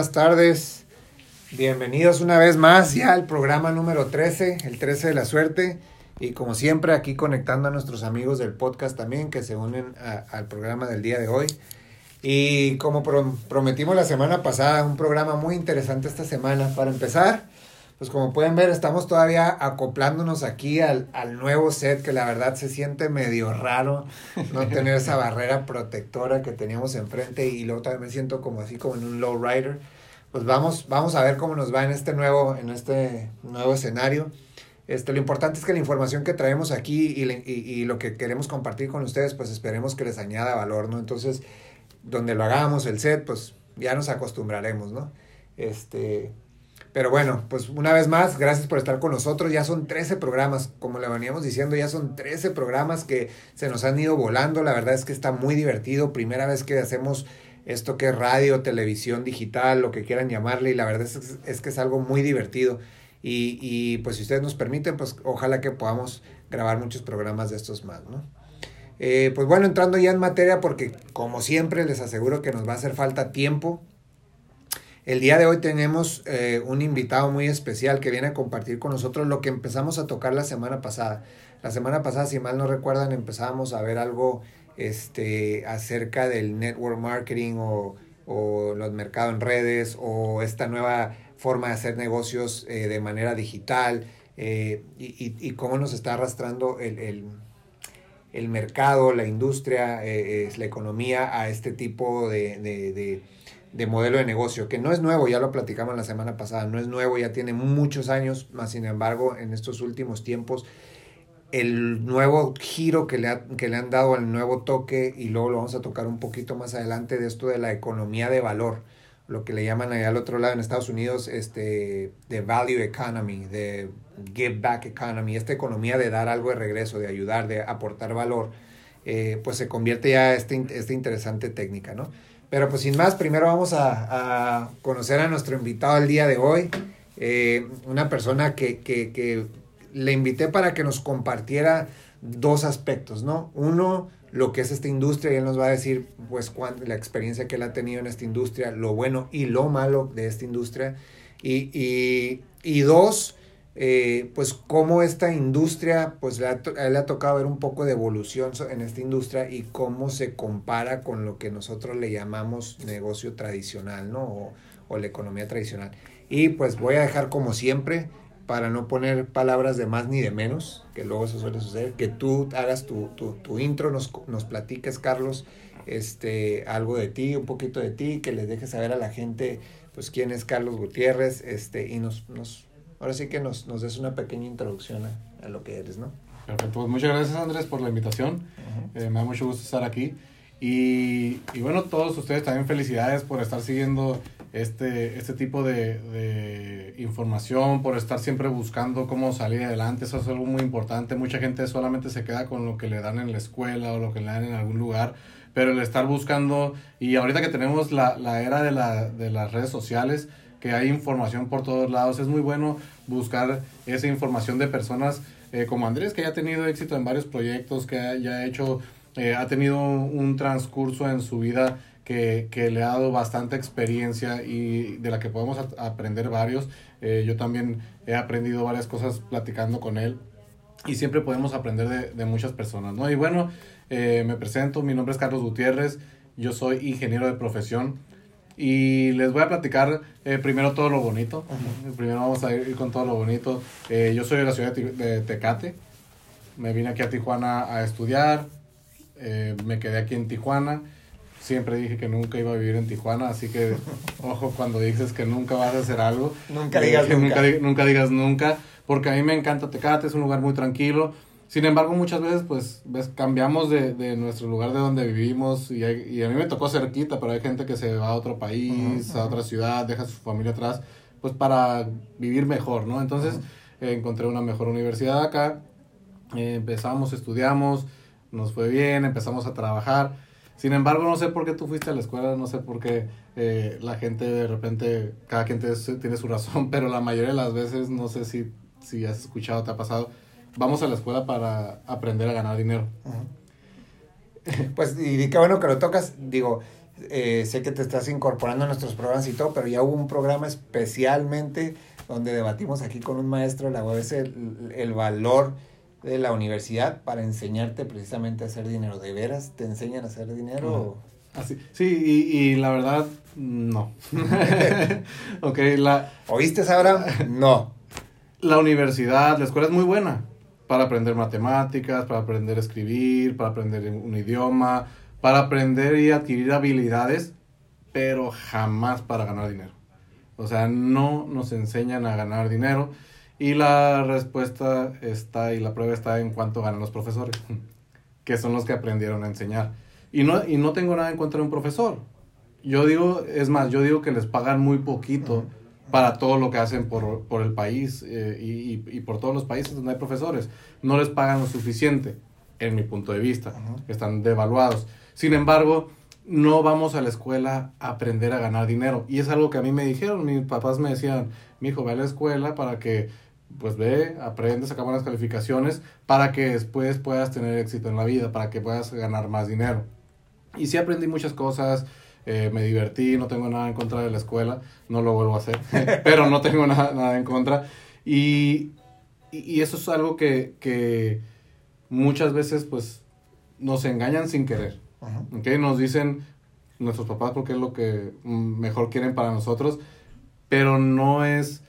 Buenas tardes. Bienvenidos una vez más ya al programa número 13, el 13 de la suerte. Y como siempre, aquí conectando a nuestros amigos del podcast también que se unen al programa del día de hoy. Y como prometimos la semana pasada, un programa muy interesante esta semana. Para empezar, pues como pueden ver, estamos todavía acoplándonos aquí al, al nuevo set, que la verdad se siente medio raro no tener esa barrera protectora que teníamos enfrente y luego también me siento como así como en un low rider. Pues vamos, vamos a ver cómo nos va en este nuevo, en este nuevo escenario. Este, lo importante es que la información que traemos aquí y, y, y, lo que queremos compartir con ustedes, pues esperemos que les añada valor, ¿no? Entonces, donde lo hagamos, el set, pues ya nos acostumbraremos, ¿no? Este, pero bueno, pues una vez más, gracias por estar con nosotros. Ya son 13 programas, como le veníamos diciendo, ya son 13 programas que se nos han ido volando. La verdad es que está muy divertido. Primera vez que hacemos esto que es radio, televisión digital, lo que quieran llamarle, y la verdad es, es que es algo muy divertido. Y, y, pues si ustedes nos permiten, pues ojalá que podamos grabar muchos programas de estos más, ¿no? Eh, pues bueno, entrando ya en materia, porque como siempre les aseguro que nos va a hacer falta tiempo. El día de hoy tenemos eh, un invitado muy especial que viene a compartir con nosotros lo que empezamos a tocar la semana pasada. La semana pasada, si mal no recuerdan, empezábamos a ver algo este, acerca del network marketing o, o los mercados en redes o esta nueva forma de hacer negocios eh, de manera digital eh, y, y, cómo nos está arrastrando el, el, el mercado, la industria, la economía a este tipo de, de, modelo de negocio, que no es nuevo, ya lo platicamos la semana pasada, no es nuevo, ya tiene muchos años, más sin embargo, en estos últimos tiempos, el nuevo giro que le, ha, que le han dado, el nuevo toque, y luego lo vamos a tocar un poquito más adelante de esto de la economía de valor lo que le llaman allá al otro lado en Estados Unidos, este, de value economy, de give back economy, esta economía de dar algo de regreso, de ayudar, de aportar valor, eh, pues se convierte ya esta interesante técnica, ¿no? Pero pues sin más, primero vamos a, a conocer a nuestro invitado el día de hoy, eh, una persona que, que, que le invité para que nos compartiera dos aspectos, ¿no? Uno, lo que es esta industria y él nos va a decir pues cuán, la experiencia que él ha tenido en esta industria, lo bueno y lo malo de esta industria. Y, y, y dos, eh, pues cómo esta industria, pues le ha, le ha tocado ver un poco de evolución en esta industria y cómo se compara con lo que nosotros le llamamos negocio tradicional, ¿no? O, la economía tradicional. Y pues voy a dejar como siempre para no poner palabras de más ni de menos, que luego eso suele suceder, que tú hagas tu, tu, intro, nos, nos platiques, Carlos, este, algo de ti, un poquito de ti, que les dejes saber a la gente, pues, quién es Carlos Gutiérrez, este, y nos ahora sí que nos, nos des una pequeña introducción a, a, lo que eres, ¿no? Perfecto, pues muchas gracias Andrés por la invitación, uh -huh. eh, me da mucho gusto estar aquí, y, y bueno, todos ustedes también felicidades por estar siguiendo este, este tipo de, de, información, por estar siempre buscando cómo salir adelante. Eso es algo muy importante. Mucha gente solamente se queda con lo que le dan en la escuela o lo que le dan en algún lugar, pero el estar buscando, y ahorita que tenemos la, la era de, la, de las redes sociales, que hay información por todos lados, es muy bueno buscar esa información de personas eh, como Andrés, que ya ha tenido éxito en varios proyectos, que ya ha hecho, eh, ha tenido un transcurso en su vida que, que, le ha dado bastante experiencia y de la que podemos aprender varios. Eh, yo también he aprendido varias cosas platicando con él y siempre podemos aprender de, de muchas personas, ¿no? Y bueno, me presento, mi nombre es Carlos Gutiérrez, yo soy ingeniero de profesión y les voy a platicar eh, primero todo lo bonito. -huh. Primero vamos a ir con todo lo bonito. Eh, yo soy de la ciudad de, de, Tecate, me vine aquí a Tijuana a estudiar, eh, me quedé aquí en Tijuana siempre dije que nunca iba a vivir en Tijuana, así que ojo cuando dices que nunca vas a hacer algo. Nunca digas que nunca. nunca. Nunca digas nunca, porque a mí me encanta Tecate, es un lugar muy tranquilo. Sin embargo, muchas veces pues ves, cambiamos de, de nuestro lugar de donde vivimos y, hay, y, a mí me tocó cerquita, pero hay gente que se va a otro país, uh -huh, a otra ciudad, deja a su familia atrás, pues para vivir mejor, ¿no? Entonces uh -huh. eh, encontré una mejor universidad acá, eh, empezamos, estudiamos, nos fue bien, empezamos a trabajar sin embargo, no sé por qué tú fuiste a la escuela, no sé por qué eh, la gente de repente, cada quien tiene, tiene, su razón, pero la mayoría de las veces, no sé si, si has escuchado, te ha pasado, vamos a la escuela para aprender a ganar dinero. Pues, y qué bueno que lo tocas, digo, eh, sé que te estás incorporando a nuestros programas y todo, pero ya hubo un programa especialmente donde debatimos aquí con un maestro de la UABC el, el valor de la universidad para enseñarte precisamente a hacer dinero. ¿De veras te enseñan a hacer dinero? Así, sí, y, y la verdad, no. ok, la... ¿Oíste, Abraham? No. La universidad, la escuela es muy buena para aprender matemáticas, para aprender a escribir, para aprender un idioma, para aprender y adquirir habilidades, pero jamás para ganar dinero. O sea, no nos enseñan a ganar dinero y la respuesta está y la prueba está en cuánto ganan los profesores, que son los que aprendieron a enseñar. Y no, y no tengo nada en contra de un profesor. Yo digo, es más, yo digo que les pagan muy poquito para todo lo que hacen por, por el país eh, y, y, por todos los países donde hay profesores. No les pagan lo suficiente, en mi punto de vista. Están devaluados. Sin embargo, no vamos a la escuela a aprender a ganar dinero. Y es algo que a mí me dijeron. Mis papás me decían, mi hijo, ve a la escuela para que, pues ve, aprende, saca buenas calificaciones, para que después puedas tener éxito en la vida, para que puedas ganar más dinero. Y sí aprendí muchas cosas, eh, me divertí, no tengo nada en contra de la escuela, no lo vuelvo a hacer, pero no tengo nada, nada en contra. Y, y, eso es algo que, que, muchas veces pues nos engañan sin querer. ¿okay? Nos dicen nuestros papás porque es lo que mejor quieren para nosotros, pero no es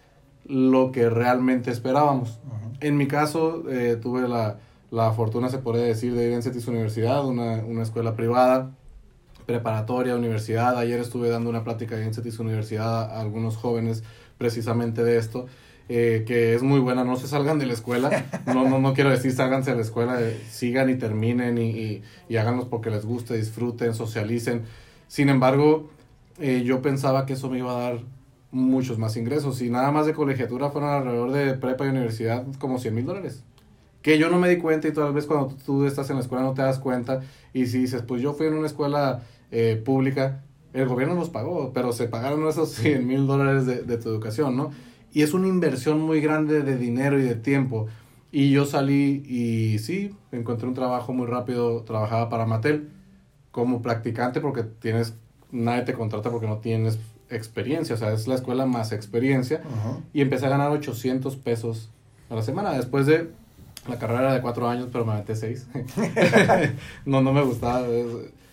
lo que realmente esperábamos. En mi caso, eh, tuve la, la, fortuna, se puede decir, de ir en CETIS Universidad, una, una escuela privada preparatoria, universidad. Ayer estuve dando una plática en CETIS Universidad a algunos jóvenes precisamente de esto, eh, que es muy buena. No se salgan de la escuela. No, no, no quiero decir sálganse de la escuela, eh, sigan y terminen y, y, y, háganlos porque les guste, disfruten, socialicen. Sin embargo, eh, yo pensaba que eso me iba a dar muchos más ingresos. Y nada más de colegiatura fueron alrededor de prepa y universidad como 100 mil dólares que yo no me di cuenta y tal vez cuando tú estás en la escuela no te das cuenta y si dices, pues yo fui en una escuela eh, pública, el gobierno nos pagó, pero se pagaron esos 100 mil dólares de, de, tu educación, ¿no? Y es una inversión muy grande de dinero y de tiempo. Y yo salí y sí, encontré un trabajo muy rápido, trabajaba para Mattel como practicante porque tienes, nadie te contrata porque no tienes experiencia, o sea, es la escuela más experiencia. Uh -huh. Y empecé a ganar 800 pesos a la semana después de la carrera era de cuatro años, pero me metí seis. no, no me gustaba.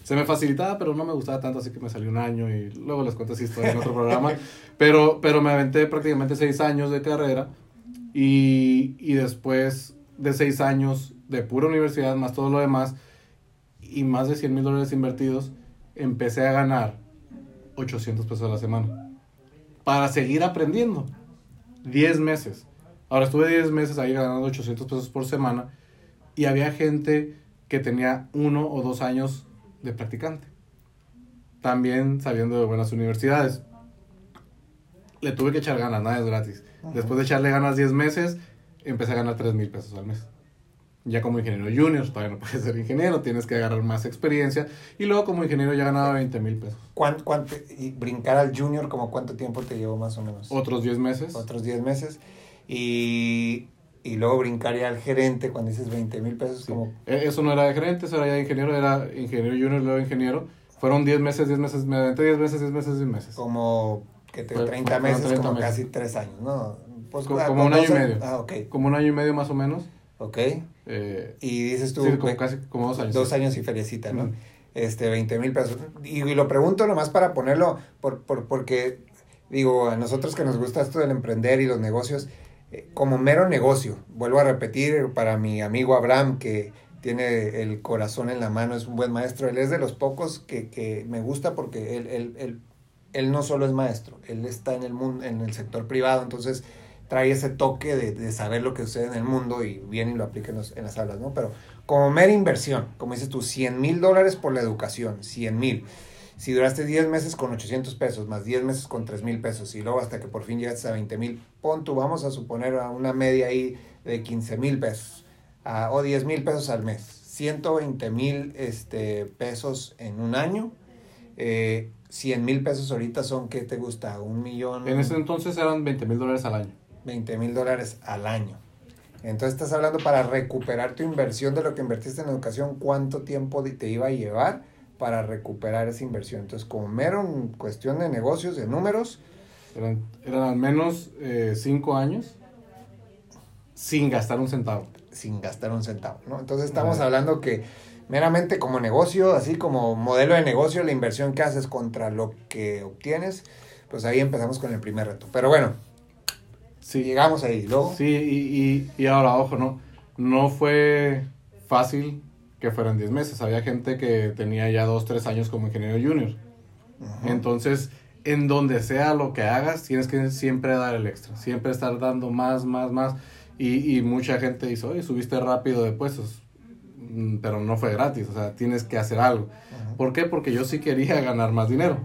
Se me facilitaba, pero no me gustaba tanto, así que me salió un año y luego les cuento esa historia en otro programa. Pero, pero me aventé prácticamente seis años de carrera y, y después de seis años de pura universidad, más todo lo demás, y más de 100 mil dólares invertidos, empecé a ganar 800 pesos a la semana. Para seguir aprendiendo. 10 meses. Ahora estuve 10 meses ahí ganando 800 pesos por semana y había gente que tenía uno o dos años de practicante. También saliendo de buenas universidades. Le tuve que echar ganas, nada es gratis. Después de echarle ganas 10 meses, empecé a ganar 3 mil pesos al mes. Ya como ingeniero junior, todavía no puedes ser ingeniero, tienes que agarrar más experiencia. Y luego como ingeniero ya ganaba 20 mil pesos. ¿Cuánto, cuánto, y brincar al junior, como cuánto tiempo te llevó más o menos? Otros 10 meses. Otros 10 meses. Y, y luego brincaría al gerente cuando dices 20 mil pesos. Sí. Como... Eso no era de gerente, eso era ya de ingeniero, era ingeniero junior, luego ingeniero. Fueron 10 meses, 10 meses, me aventé 10 meses, 10 meses, 10 meses. Como que te, 30 meses, 30 como meses. casi 3 años, ¿no? Pues, como, como un año y medio. Ah, ok. Como un año y medio más o menos. Ok. Eh, y dices tú... Sí, como casi como dos años. Dos años y feriecita, ¿no? Mm. Este, 20 mil pesos. Y, y, lo pregunto nomás para ponerlo, por, por, porque, digo, a nosotros que nos gusta esto del emprender y los negocios, eh, como mero negocio. Vuelvo a repetir para mi amigo Abraham, que tiene el corazón en la mano, es un buen maestro. Él es de los pocos que, que me gusta porque él, él, él, él, no solo es maestro, él está en el, mundo, en el sector privado, entonces trae ese toque de, de saber lo que sucede en el mundo y viene y lo aplica en, los, las aulas, ¿no? Pero como mera inversión, como dices tú, 100 mil dólares por la educación, 100 mil. Si duraste 10 meses con 800 pesos, más 10 meses con 3 mil pesos, y luego hasta que por fin llegaste a 20 mil, pon tú, vamos a suponer a una media ahí de 15 mil pesos, uh, o 10 mil pesos al mes, 120 mil este, pesos en un año, eh, 100 mil pesos ahorita son, ¿qué te gusta? Un millón. En ese entonces eran 20 mil dólares al año. 20 mil dólares al año. Entonces estás hablando para recuperar tu inversión de lo que invertiste en educación, cuánto tiempo te iba a llevar para recuperar esa inversión. Entonces, como mero en cuestión de negocios, de números, Eran, eran al menos eh, cinco años sin gastar un centavo. sin gastar un centavo, ¿no? Entonces estamos hablando que meramente como negocio, así como modelo de negocio, la inversión que haces contra lo que obtienes, pues ahí empezamos con el primer reto. Pero bueno, si llegamos ahí, luego, Sí, y, y, y ahora, ojo, no, no fue fácil que fueran 10 meses. Había gente que tenía ya 2, 3 años como ingeniero junior. Ujú. Entonces, en donde sea lo que hagas, tienes que siempre dar el extra. Siempre estar dando más, más, más. Y, y mucha gente dice, oye, subiste rápido de puestos. Mm, Pero no fue gratis, o sea, tienes que hacer algo. Ujú. ¿Por qué? Porque yo sí quería ganar más dinero.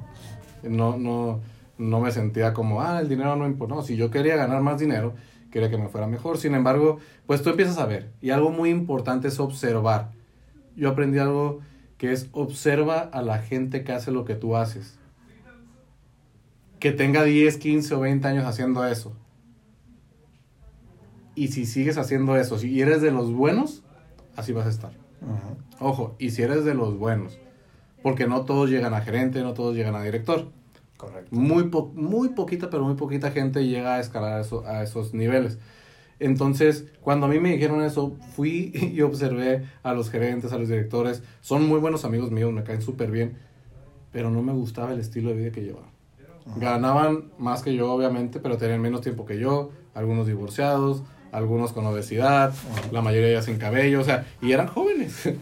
No, no, no me sentía como, ah, el dinero no importa. No, si yo quería ganar más dinero, quería que me fuera mejor. Sin embargo, pues tú empiezas a ver. Y algo muy importante es observar. Yo aprendí algo que es observa a la gente que hace lo que tú haces. Que tenga 10, 15 o 20 años haciendo eso. Y si sigues haciendo eso, si eres de los buenos, así vas a estar. Ojo, y si eres de los buenos, porque no todos llegan a gerente, no todos llegan a director. Correcto. Muy, po- muy poquita, pero muy poquita gente llega a escalar eso- a esos niveles. Entonces, cuando a mí me dijeron eso, fui y observé a los gerentes, a los directores. Son muy buenos amigos míos, me caen súper bien, pero no me gustaba el estilo de vida que llevaban. Ganaban más que yo, obviamente, pero tenían menos tiempo que yo, algunos divorciados, algunos con obesidad, la mayoría ya sin cabello, o sea, y eran jóvenes.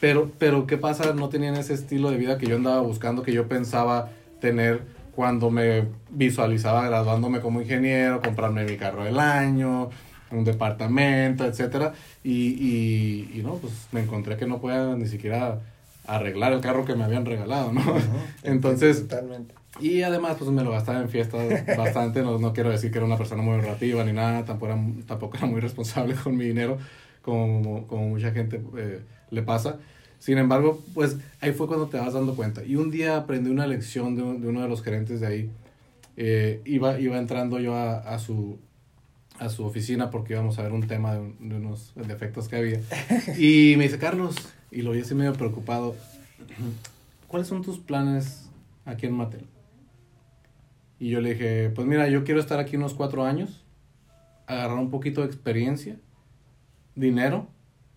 Pero, pero, ¿qué pasa? No tenían ese estilo de vida que yo andaba buscando, que yo pensaba tener cuando me visualizaba graduándome como ingeniero, comprarme mi carro del año, un departamento, etcétera. Y, y, y no, pues me encontré que no podía ni siquiera arreglar el carro que me habían regalado, ¿no? Entonces, Totalmente. y además, pues me lo gastaba en fiestas bastante. No, no quiero decir que era una persona muy ahorrativa ni nada. Tampoco era, tampoco era muy responsable con mi dinero, como, como mucha gente eh, le pasa. Sin embargo, pues ahí fue cuando te vas dando cuenta. Y un día aprendí una lección de, un- de uno de los gerentes de ahí. Eh, iba, iba entrando yo a, a su, a su oficina porque íbamos a ver un tema de, un- de unos defectos que había. Y me dice, Carlos, y lo vi así medio preocupado, ¿cuáles son tus planes aquí en Mattel? Y yo le dije, pues mira, yo quiero estar aquí unos cuatro años, agarrar un poquito de experiencia, dinero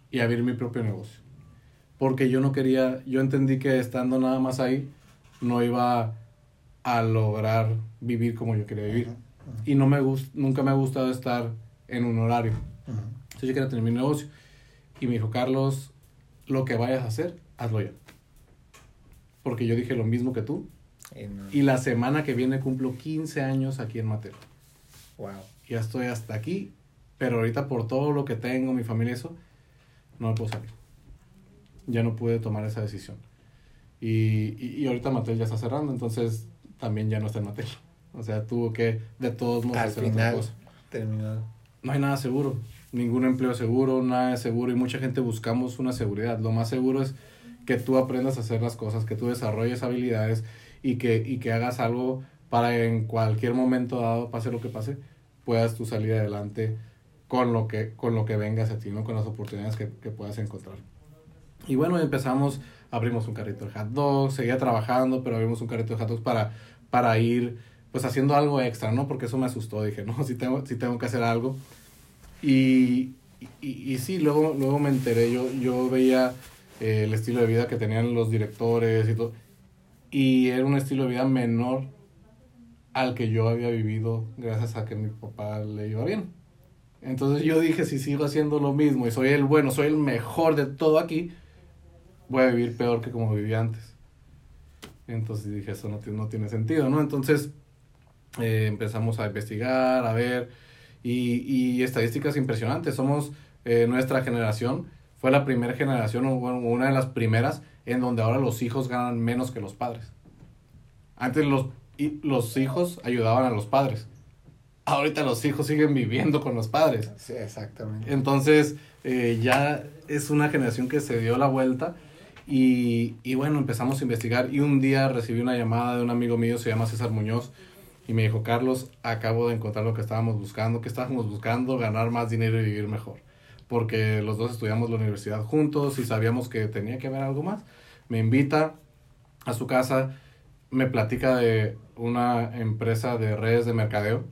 y abrir mi propio negocio. Porque yo no quería, yo entendí que estando nada más ahí, no iba a lograr vivir como yo quería vivir. Ujú, Y no me gust, nunca me ha gustado estar en un horario. ujú. Entonces yo quería tener mi negocio. Y me dijo, Carlos, lo que vayas a hacer, hazlo ya. Porque yo dije lo mismo que tú. Y no- Y la semana que viene cumplo 15 años aquí en Mateo. Wow. Ya estoy hasta aquí, pero ahorita por todo lo que tengo, mi familia, eso, no me puedo salir. Ya no pude tomar esa decisión. Y, y, y ahorita Mattel ya está cerrando, entonces también ya no está en Mattel. O sea, tuvo que de todos modos Al hacer otra final cosa. terminó. No hay nada seguro, ningún empleo seguro, nada es seguro y mucha gente buscamos una seguridad. Lo más seguro es que tú aprendas a hacer las cosas, que tú desarrolles habilidades y que, y que hagas algo para en cualquier momento dado, pase lo que pase, puedas tú salir adelante con lo que, con lo que vengas a ti, ¿no? con las oportunidades que, que puedas encontrar. Y bueno, empezamos, abrimos un carrito de hot dogs, seguía trabajando, pero abrimos un carrito de hot dogs para, para ir pues haciendo algo extra, ¿no? Porque eso me asustó, dije, no, si tengo, si tengo que hacer algo. Y, y, y sí, luego, luego me enteré, yo, yo veía eh, el estilo de vida que tenían los directores y todo, y era un estilo de vida menor al que yo había vivido gracias a que mi papá le iba bien. Entonces yo dije, si sigo haciendo lo mismo y soy el bueno, soy el mejor de todo aquí, voy a vivir peor que como vivía antes. Entonces dije, eso no tiene, no tiene sentido, ¿no? Entonces eh, empezamos a investigar, a ver, y, y estadísticas impresionantes. Somos, eh, nuestra generación, fue la primera generación, o bueno, una de las primeras, en donde ahora los hijos ganan menos que los padres. Antes los, los hijos ayudaban a los padres. Ahorita los hijos siguen viviendo con los padres. Sí, exactamente. Entonces, eh, ya es una generación que se dio la vuelta y, y bueno, empezamos a investigar y un día recibí una llamada de un amigo mío, se llama César Muñoz, y me dijo, Carlos, acabo de encontrar lo que estábamos buscando, que estábamos buscando ganar más dinero y vivir mejor, porque los dos estudiamos la universidad juntos y sabíamos que tenía que haber algo más. Me invita a su casa, me platica de una empresa de redes de mercadeo.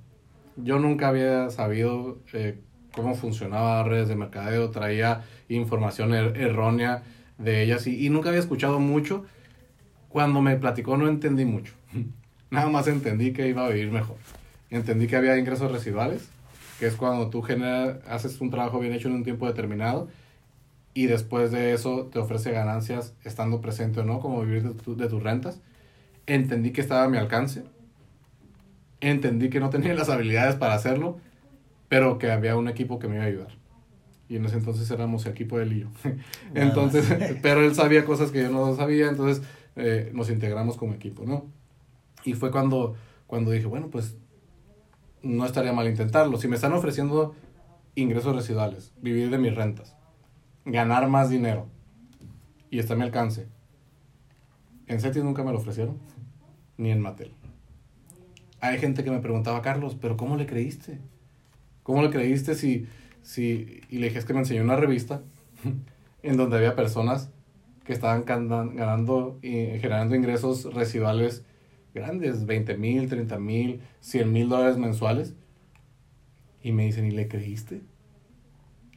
Yo nunca había sabido eh, cómo funcionaba redes de mercadeo, traía información er-, errónea de ellas y, y, nunca había escuchado mucho. Cuando me platicó no entendí mucho. Nada más entendí que iba a vivir mejor. Entendí que había ingresos residuales, que es cuando tú generas, haces un trabajo bien hecho en un tiempo determinado y después de eso te ofrece ganancias estando presente o no, como vivir de tus rentas. Entendí que estaba a mi alcance. Entendí que no tenía las habilidades para hacerlo, pero que había un equipo que me iba a ayudar. Y en ese entonces éramos el equipo de Lío. entonces, pero él sabía cosas que yo no sabía, entonces eh, nos integramos como equipo, ¿no? Y fue cuando, cuando dije, bueno, pues no estaría mal intentarlo. Si me están ofreciendo ingresos residuales, vivir de mis rentas, ganar más dinero y está a mi alcance. En Cetis nunca me lo ofrecieron, ni en Mattel. Hay gente que me preguntaba, Carlos, ¿pero cómo le creíste? ¿Cómo le creíste si, si... Y le dije, es que me enseñó una revista en donde había personas que estaban ganando y generando ingresos residuales grandes, 20 mil, 30 mil, 100 mil dólares mensuales. Y me dicen, ¿y le creíste?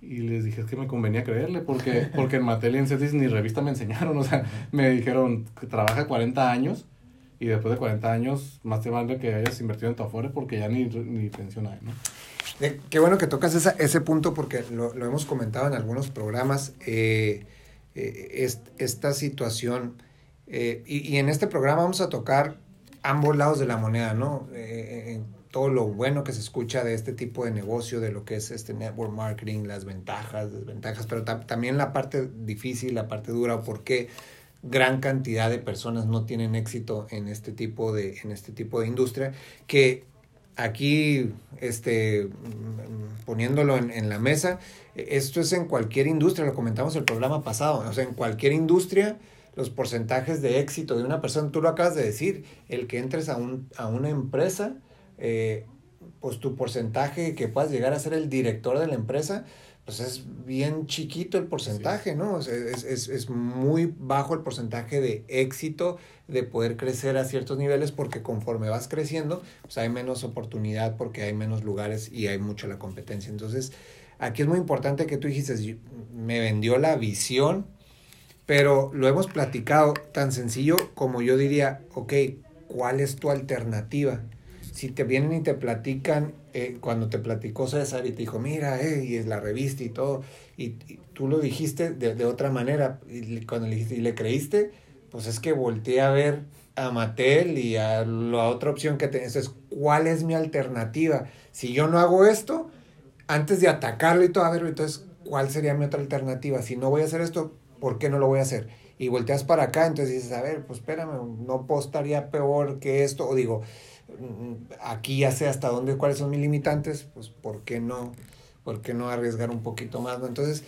Y les dije, es que me convenía creerle, porque, porque en Mattel y en Cetis ni revista me enseñaron. O sea, me dijeron trabaja 40 años y después de 40 años, más te vale que hayas invertido en tu Afore porque ya ni, ni pensión hay, ¿no? Eh, qué bueno que tocas esa, ese punto porque lo, lo, hemos comentado en algunos programas. Eh, eh, es, esta situación, eh, y, y, en este programa vamos a tocar ambos lados de la moneda, ¿no? Eh, todo lo bueno que se escucha de este tipo de negocio, de lo que es este network marketing, las ventajas, desventajas, pero también la parte difícil, la parte dura, por qué gran cantidad de personas no tienen éxito en este tipo de, en este tipo de industria, que aquí, este, poniéndolo en, en la mesa, esto es en cualquier industria, lo comentamos el programa pasado, o sea, en cualquier industria, los porcentajes de éxito de una persona, tú lo acabas de decir, el que entres a, un, a una empresa, eh, pues tu porcentaje que puedas llegar a ser el director de la empresa, pues es bien chiquito el porcentaje, sí. ¿no? Es, es, es, muy bajo el porcentaje de éxito de poder crecer a ciertos niveles porque conforme vas creciendo, pues hay menos oportunidad porque hay menos lugares y hay mucha la competencia. Entonces, aquí es muy importante que tú dijiste, me vendió la visión, pero lo hemos platicado tan sencillo como yo diría, ok, ¿cuál es tu alternativa? Si te vienen y te platican, eh, cuando te platicó César y te dijo, mira, eh, y es la revista y todo, y, tú lo dijiste de, de, otra manera, y cuando le dijiste, y le creíste, pues es que volteé a ver a Mattel y a la otra opción que tenés, es cuál es mi alternativa. Si yo no hago esto, antes de atacarlo y todo, a ver, entonces, ¿cuál sería mi otra alternativa? Si no voy a hacer esto, ¿por qué no lo voy a hacer? Y volteas para acá, entonces dices, a ver, pues espérame, no postaría peor que esto, o digo, aquí ya sé hasta dónde, cuáles son mis limitantes, pues ¿por qué no? ¿Por qué no arriesgar un poquito más? ¿no? Entonces,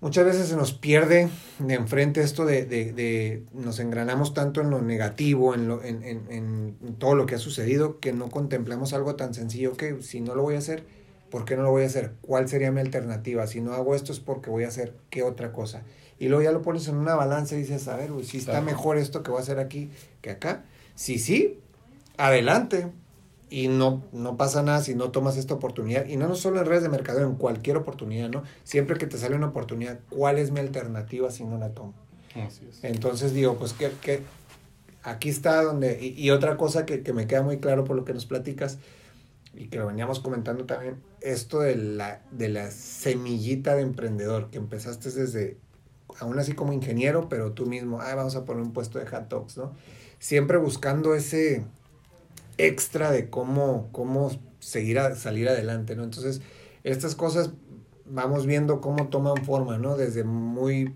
muchas veces se nos pierde de enfrente esto de, de, de nos engranamos tanto en lo negativo, en, lo, en, en, en, todo lo que ha sucedido, que no contemplamos algo tan sencillo que si no lo voy a hacer, ¿por qué no lo voy a hacer? ¿Cuál sería mi alternativa? Si no hago esto es porque voy a hacer qué otra cosa y luego ya lo pones en una balanza y dices, a ver, si está mejor esto que voy a hacer aquí que acá. Si sí, adelante. Y no, no pasa nada si no tomas esta oportunidad. Y no, no solo en redes de mercado, en cualquier oportunidad, ¿no? Siempre que te sale una oportunidad, ¿cuál es mi alternativa si no la tomo? Así es. Entonces digo, pues que, que aquí está donde... Y, y otra cosa que, que me queda muy claro por lo que nos platicas, y que lo veníamos comentando también, esto de la, de la semillita de emprendedor, que empezaste desde aún así como ingeniero, pero tú mismo, ah, vamos a poner un puesto de hot dogs, ¿no? Siempre buscando ese extra de cómo, cómo seguir a, salir adelante, ¿no? Entonces, estas cosas vamos viendo cómo toman forma, ¿no? Desde muy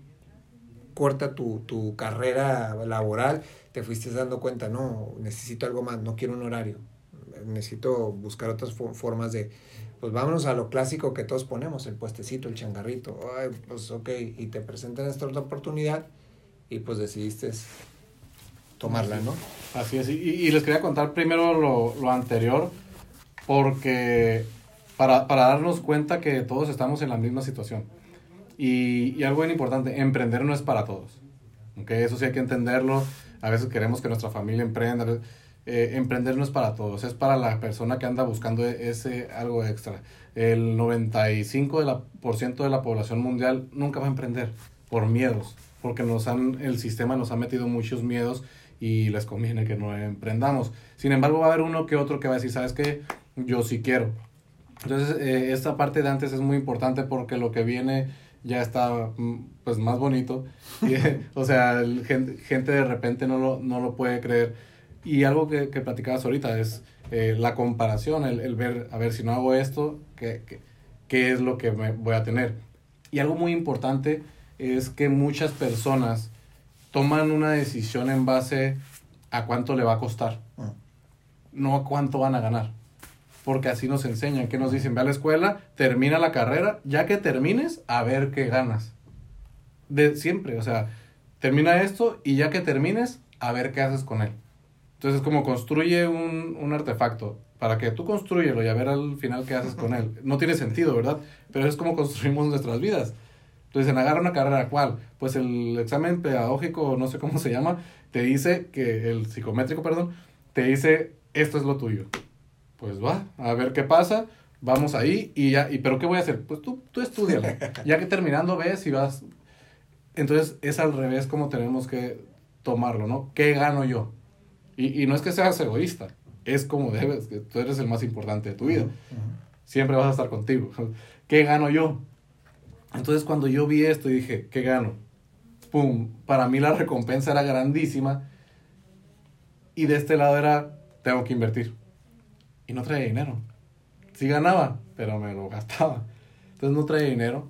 corta tu, tu carrera laboral, te fuiste dando cuenta, no, necesito algo más, no quiero un horario, necesito buscar otras formas de, pues vámonos a lo clásico que todos ponemos, el puestecito, el changarrito. Ay, pues ok, y te presentan esta otra oportunidad y pues decidiste tomarla, ¿no? Así es, y, y les quería contar primero lo, lo anterior, porque para, para, darnos cuenta que todos estamos en la misma situación. Y, y algo bien importante, emprender no es para todos. ¿okay? Eso sí hay que entenderlo. A veces queremos que nuestra familia emprenda. Eh, emprender no es para todos, es para la persona que anda buscando e-, ese algo extra. El 95% de la, por ciento de la población mundial nunca va a emprender por miedos, porque nos han, el sistema nos ha metido muchos miedos y les conviene que no emprendamos. Sin embargo, va a haber uno que otro que va a decir, ¿sabes qué? Yo sí quiero. Entonces, eh, esta parte de antes es muy importante porque lo que viene ya está mm, pues más bonito. o sea, gente, gente de repente no lo, no lo puede creer. Y algo que, que platicabas ahorita es eh, la comparación, el, el, ver, a ver, si no hago esto, ¿qué, qué, qué es lo que me voy a tener? Y algo muy importante es que muchas personas toman una decisión en base a cuánto le va a costar, ah. no a cuánto van a ganar. Porque así nos enseñan, que nos dicen, ve a la escuela, termina la carrera, ya que termines, a ver qué ganas. De siempre, o sea, termina esto y ya que termines, a ver qué haces con él. Entonces, como construye un, un artefacto, para que tú construyelo y a ver al final qué haces con él. No tiene sentido, ¿verdad? Pero es como construimos nuestras vidas. Entonces, en agarra una carrera, ¿cuál? Pues el examen pedagógico, no sé cómo se llama, te dice que, el psicométrico, perdón, te dice, esto es lo tuyo. Pues va, a ver qué pasa, vamos ahí y ya, y pero ¿qué voy a hacer? Pues tú, tú estudialo. ya que terminando ves y vas. Entonces, es al revés como tenemos que tomarlo, ¿no? ¿Qué gano yo? Y, y no es que seas egoísta, es como debes, que tú eres el más importante de tu vida. Siempre vas a estar contigo. ¿Qué gano yo? Entonces cuando yo vi esto dije, ¿qué gano? ¡Pum! Para mí la recompensa era grandísima y de este lado era, tengo que invertir. Y no traía dinero. Sí ganaba, pero me lo gastaba. Entonces no traía dinero.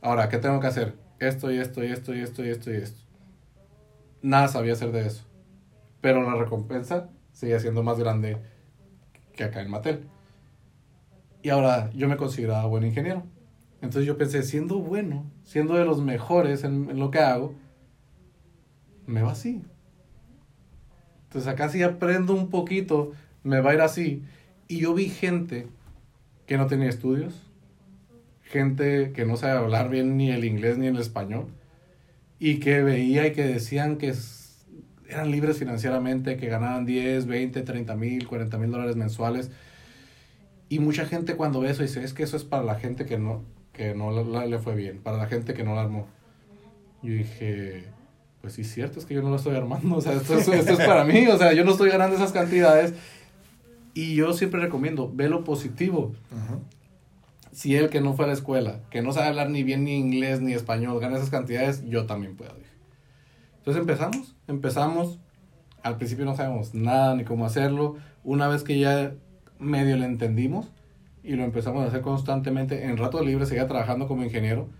Ahora, ¿qué tengo que hacer? Esto y esto y esto y esto y esto y esto. Nada sabía hacer de eso. Pero la recompensa sigue siendo más grande que acá en Mattel. Y ahora yo me consideraba buen ingeniero. Entonces yo pensé, siendo bueno, siendo de los mejores en, lo que hago, me va así. Entonces acá si aprendo un poquito, me va a ir así. Y yo vi gente que no tenía estudios, gente que no sabe hablar bien ni el inglés ni el español, y que veía y que decían que eran libres financieramente, que ganaban 10, 20, 30 mil, 40 mil dólares mensuales. Y mucha gente cuando ve eso dice, es que eso es para la gente que no, que no le fue bien, para la gente que no la armó. Yo dije, pues sí, cierto, es que yo no lo estoy armando, o sea, esto, es para mí, o sea, yo no estoy ganando esas cantidades. Y yo siempre recomiendo, ve lo positivo. Si él que no fue a la escuela, que no sabe hablar ni bien ni inglés ni español, gana esas cantidades, yo también puedo. Entonces empezamos, empezamos. Al principio no sabemos nada ni cómo hacerlo. Una vez que ya medio le entendimos, y lo empezamos a hacer constantemente. En ratos libres seguía trabajando como ingeniero,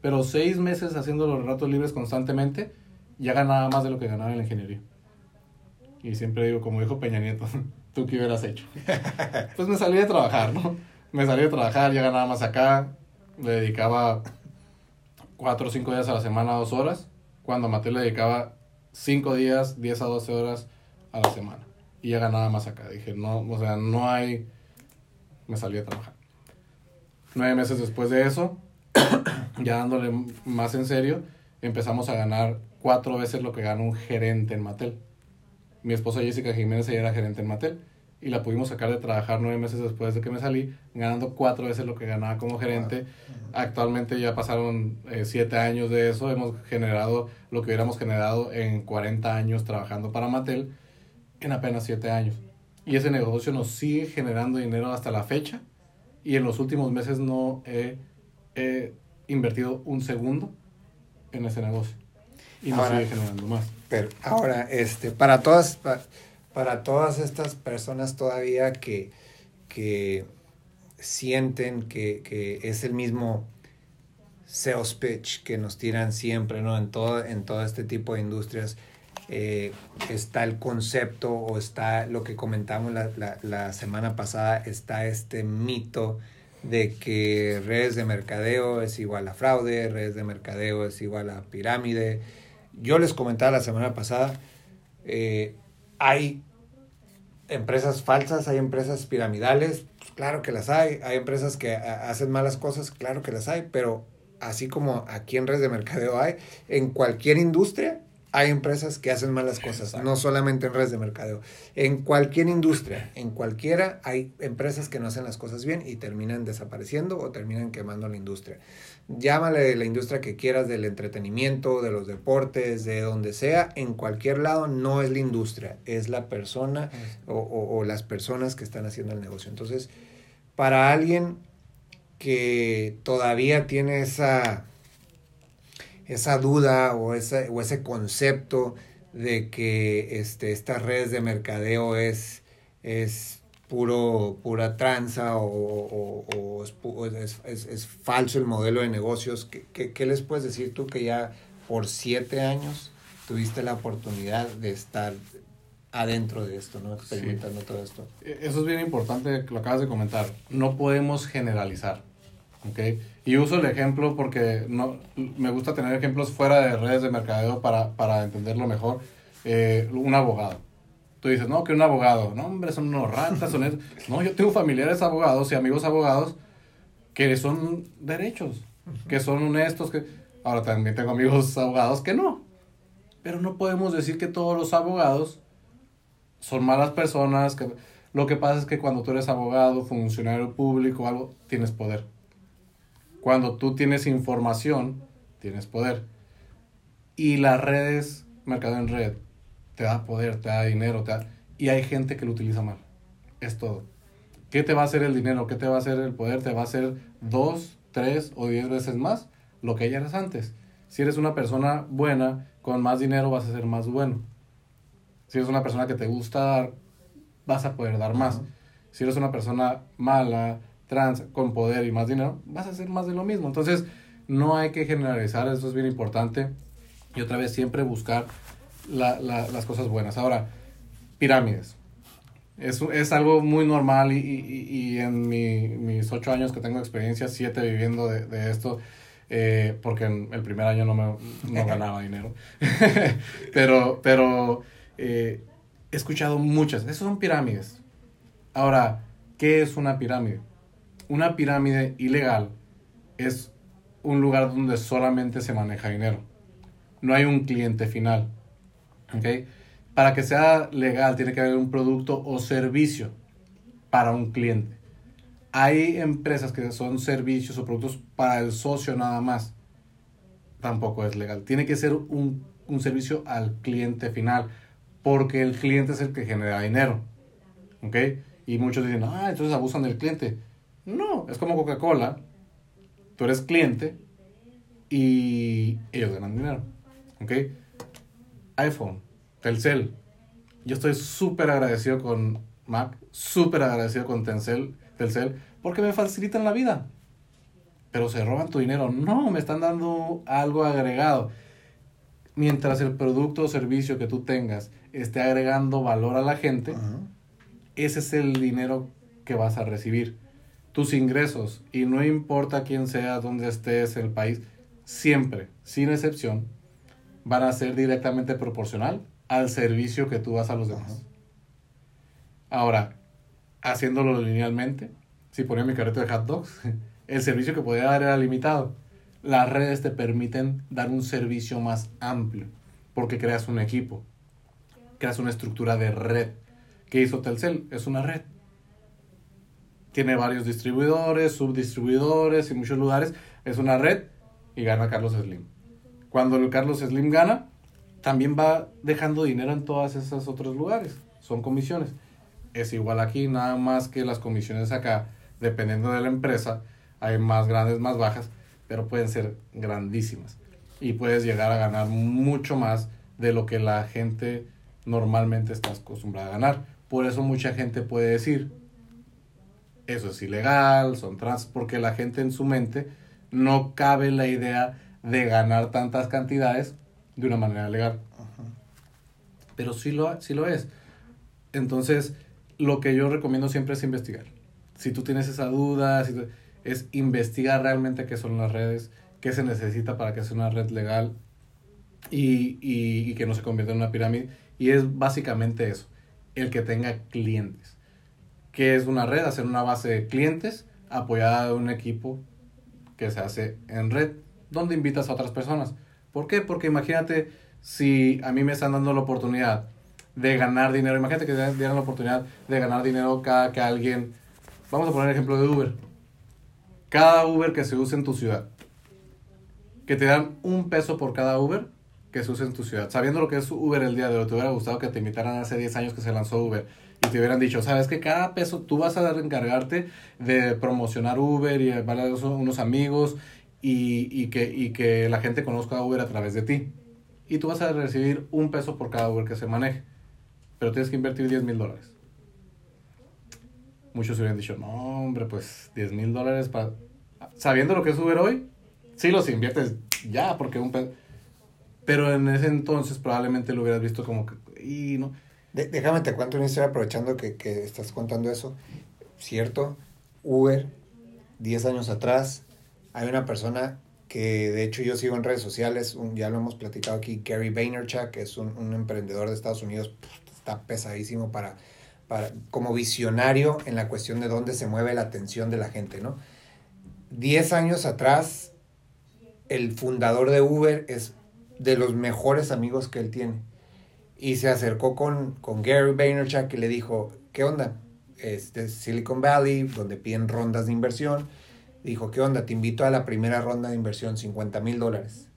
pero seis meses haciendo los ratos libres constantemente, ya ganaba más de lo que ganaba en la ingeniería. Y siempre digo, como dijo Peña Nieto, ¿tú qué hubieras hecho? pues me salí de trabajar, ¿no? Me salí de trabajar, ya ganaba más acá, le dedicaba cuatro o cinco días a la semana, dos horas, cuando a Mateo le dedicaba cinco días, diez a doce horas a la semana. Y ya ganaba más acá. Dije, no, o sea, no hay me salí a trabajar. Nueve meses después de eso, ya dándole más en serio, empezamos a ganar cuatro veces lo que gana un gerente en Mattel. Mi esposa Jessica Jiménez ella era gerente en Mattel y la pudimos sacar de trabajar nueve meses después de que me salí, ganando cuatro veces lo que ganaba como gerente. Actualmente ya pasaron eh, siete años de eso, hemos generado lo que hubiéramos generado en 40 años trabajando para Mattel en apenas siete años. Y ese negocio nos sigue generando dinero hasta la fecha. Y en los últimos meses no he, invertido un segundo en ese negocio. Y nos sigue generando más. Pero ahora, este, para todas, para, todas estas personas todavía que, que sienten que, que es el mismo sales pitch que nos tiran siempre, ¿no? En todo, en todo este tipo de industrias eh, está el concepto o está lo que comentamos la, la, semana pasada, está este mito de que redes de mercadeo es igual a fraude, redes de mercadeo es igual a pirámide. Yo les comentaba la semana pasada, eh, hay empresas falsas, hay empresas piramidales, pues claro que las hay, hay empresas que hacen malas cosas, claro que las hay, pero así como aquí en redes de mercadeo hay, en cualquier industria hay empresas que hacen malas cosas, no solamente en redes de mercadeo. En cualquier industria, en cualquiera, hay empresas que no hacen las cosas bien y terminan desapareciendo o terminan quemando la industria. Llámale la industria que quieras, del entretenimiento, de los deportes, de donde sea, en cualquier lado no es la industria, es la persona o, o las personas que están haciendo el negocio. Entonces, para alguien que todavía tiene esa esa duda o ese, o ese concepto de que este, estas redes de mercadeo es, es puro, pura tranza o, o, es, es, es, falso el modelo de negocios. ¿Qué, ¿Qué, les puedes decir tú que ya por siete años tuviste la oportunidad de estar adentro de esto, ¿no? Experimentando todo esto. E, eso es bien importante, lo acabas de comentar. No podemos generalizar. Okay. Y uso el ejemplo porque no, me gusta tener ejemplos fuera de redes de mercadeo para, para entenderlo mejor. Eh, un abogado. Tú dices, no, que un abogado. No, hombre, son unos ratas. Son no, yo tengo familiares abogados y amigos abogados que son derechos, que son honestos. que Ahora también tengo amigos abogados que no. Pero no podemos decir que todos los abogados son malas personas. Que... Lo que pasa es que cuando tú eres abogado, funcionario público, algo, tienes poder cuando tú tienes información, tienes poder. Y las redes, mercado en red, te da poder, te da dinero, te y hay gente que lo utiliza mal. Es todo. ¿Qué te va a hacer el dinero? ¿Qué te va a hacer el poder? Te va a hacer dos, tres o diez veces más lo que ya eres antes. Si eres una persona buena, con más dinero vas a ser más bueno. Si eres una persona que te gusta dar, vas a poder dar más. Si eres una persona mala, trans con poder y más dinero, vas a hacer más de lo mismo. Entonces, no hay que generalizar, eso es bien importante. Y otra vez, siempre buscar las cosas buenas. Ahora, pirámides. Es, es algo muy normal y, y, en mis ocho años que tengo experiencia, siete viviendo de, de esto, eh, porque en el primer año no, me, no ganaba dinero. pero pero eh, he escuchado muchas. Esas son pirámides. Ahora, ¿qué es una pirámide? Una pirámide ilegal es un lugar donde solamente se maneja dinero. No hay un cliente final. ¿okay? Para que sea legal tiene que haber un producto o servicio para un cliente. Hay empresas que son servicios o productos para el socio nada más. Tampoco es legal. Tiene que ser un, un servicio al cliente final porque el cliente es el que genera dinero. Y muchos dicen, ah, entonces abusan del cliente. No, es como Coca-Cola. Tú eres cliente y ellos ganan dinero. ¿Ok? iPhone, Telcel. Yo estoy súper agradecido con Mac, súper agradecido con Telcel, Telcel, porque me facilitan la vida. Pero se roban tu dinero. No, me están dando algo agregado. Mientras el producto o servicio que tú tengas esté agregando valor a la gente, ese es el dinero que vas a recibir tus ingresos, y no importa quién sea, dónde estés el país, siempre, sin excepción, van a ser directamente proporcional al servicio que tú das a los demás. Ahora, haciéndolo linealmente, si ponía mi carrito de hot dogs, el servicio que podía dar era limitado. Las redes te permiten dar un servicio más amplio, porque creas un equipo, creas una estructura de red. ¿Qué hizo Telcel? Es una red tiene varios distribuidores, subdistribuidores y muchos lugares. Es una red y gana Carlos Slim. Cuando Carlos Slim gana, también va dejando dinero en todos esos otros lugares. Son comisiones. Es igual aquí, nada más que las comisiones acá, dependiendo de la empresa, hay más grandes, más bajas, pero pueden ser grandísimas. Y puedes llegar a ganar mucho más de lo que la gente normalmente está acostumbrada a ganar. Por eso mucha gente puede decir, eso es ilegal, son trans, porque la gente en su mente no cabe la idea de ganar tantas cantidades de una manera legal. Pero sí lo, sí lo es. Entonces, lo que yo recomiendo siempre es investigar. Si tú tienes esa duda, es investigar realmente qué son las redes, qué se necesita para que sea una red legal y, y que no se convierta en una pirámide. Y es básicamente eso, el que tenga clientes que es una red, hacer una base de clientes apoyada de un equipo que se hace en red, donde invitas a otras personas. ¿Por qué? Porque imagínate, si a mí me están dando la oportunidad de ganar dinero, imagínate que dieran la oportunidad de ganar dinero cada que alguien, vamos a poner el ejemplo de Uber, cada Uber que se use en tu ciudad, que te dan un peso por cada Uber que se use en tu ciudad, sabiendo lo que es Uber el día de hoy, te hubiera gustado que te invitaran hace 10 años que se lanzó Uber y te hubieran dicho, sabes que cada peso tú vas a encargarte de promocionar Uber y llevarle a unos amigos y, y, que, y que la gente conozca a Uber a través de ti. Y tú vas a recibir un peso por cada Uber que se maneje, pero tienes que invertir 10 mil dólares. Muchos hubieran dicho, no, hombre, pues 10 mil dólares para... Sabiendo lo que es Uber hoy, sí los inviertes ya, porque un peso... Pero en ese entonces probablemente lo hubieras visto como que... Y no déjame te cuento una historia aprovechando que, que estás contando eso. Cierto, Uber, 10 años atrás, hay una persona que de hecho yo sigo en redes sociales, ya lo hemos platicado aquí, Gary Vaynerchuk, que es un, un emprendedor de Estados Unidos, está pesadísimo para, para, como visionario en la cuestión de dónde se mueve la atención de la gente, ¿no? 10 años atrás, el fundador de Uber es de los mejores amigos que él tiene y se acercó con, con Gary Vaynerchuk y le dijo, ¿qué onda? Este Silicon Valley, donde piden rondas de inversión. Dijo, ¿qué onda? Te invito a la primera ronda de inversión, 50 mil dólares.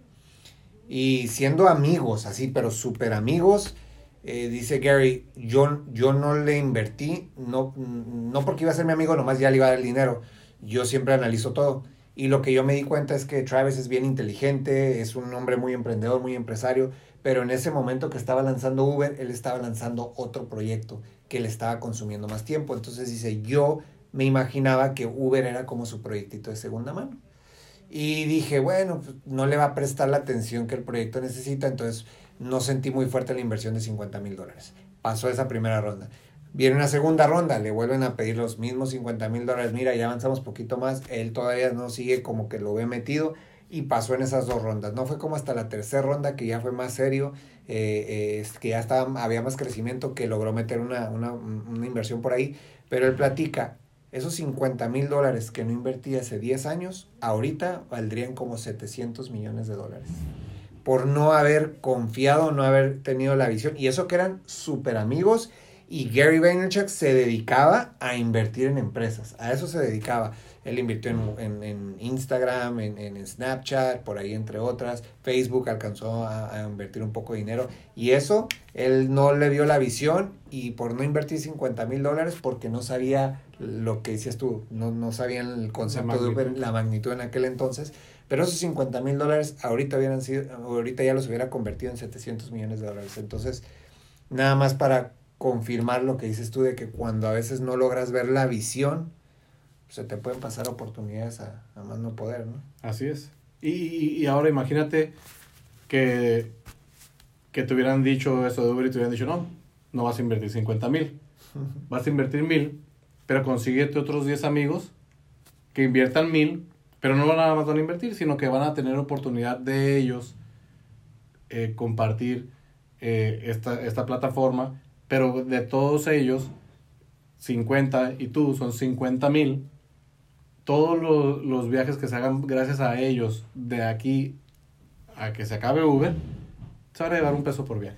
Y siendo amigos, así, pero súper amigos, eh, dice Gary, yo, yo no le invertí, no, no porque iba a ser mi amigo, nomás ya le iba a dar el dinero. Yo siempre analizo todo. Y lo que yo me di cuenta es que Travis es bien inteligente, es un hombre muy emprendedor, muy empresario pero en ese momento que estaba lanzando Uber, él estaba lanzando otro proyecto que le estaba consumiendo más tiempo. Entonces dice, yo me imaginaba que Uber era como su proyectito de segunda mano. Y dije, bueno, pues, no le va a prestar la atención que el proyecto necesita, entonces no sentí muy fuerte la inversión de 50 mil dólares. Pasó esa primera ronda. Viene una segunda ronda, le vuelven a pedir los mismos 50 mil dólares. Mira, ya avanzamos poquito más, él todavía no sigue como que lo ve metido y pasó en esas dos rondas. No fue como hasta la tercera ronda que ya fue más serio, eh, eh, que ya estaba, había más crecimiento, que logró meter una, una, una inversión por ahí. Pero él platica, esos 50 mil dólares que no invertí hace 10 años, ahorita valdrían como 700 millones de dólares. Por no haber confiado, no haber tenido la visión. Y eso que eran súper amigos. Y Gary Vaynerchuk se dedicaba a invertir en empresas. A eso se dedicaba. Él invirtió en, en, Instagram, en, en, Snapchat, por ahí entre otras. Facebook alcanzó a, invertir un poco de dinero. Y eso, él no le dio la visión y por no invertir 50 mil dólares porque no sabía lo que decías tú, no, no sabían el concepto de Uber, la magnitud en aquel entonces. Pero esos 50 mil dólares ahorita, hubieran sido, ahorita ya los hubiera convertido en 700 millones de dólares. Entonces, nada más para confirmar lo que dices tú de que cuando a veces no logras ver la visión, se te pueden pasar oportunidades a, más no poder, ¿no? Así es. Y, y, ahora imagínate que, que te hubieran dicho eso de Uber y te hubieran dicho, no, no vas a invertir 50 mil, vas a invertir mil, pero consíguete otros 10 amigos que inviertan mil, pero no nada más van a invertir, sino que van a tener oportunidad de ellos eh, compartir eh, esta, esta plataforma, pero de todos ellos, 50 y tú son 50 mil, todos los, los, viajes que se hagan gracias a ellos de aquí a que se acabe Uber, se van a llevar un peso por viaje.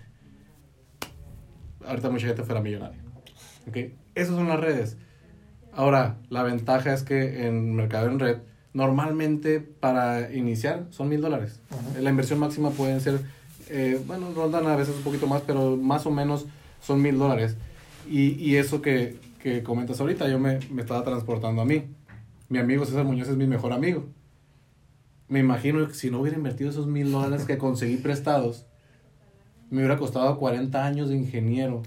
Ahorita mucha gente fuera millonaria. ¿Okay? Esas son las redes. Ahora, la ventaja es que en Mercado en Red, normalmente para iniciar son mil dólares. La inversión máxima pueden ser, eh, bueno, rondan a veces un poquito más, pero más o menos son mil dólares. Y, y, eso que, que comentas ahorita, yo me, me estaba transportando a mí mi amigo César Muñoz es mi mejor amigo. Me imagino que si no hubiera invertido esos mil dólares que conseguí prestados, me hubiera costado 40 años de ingeniero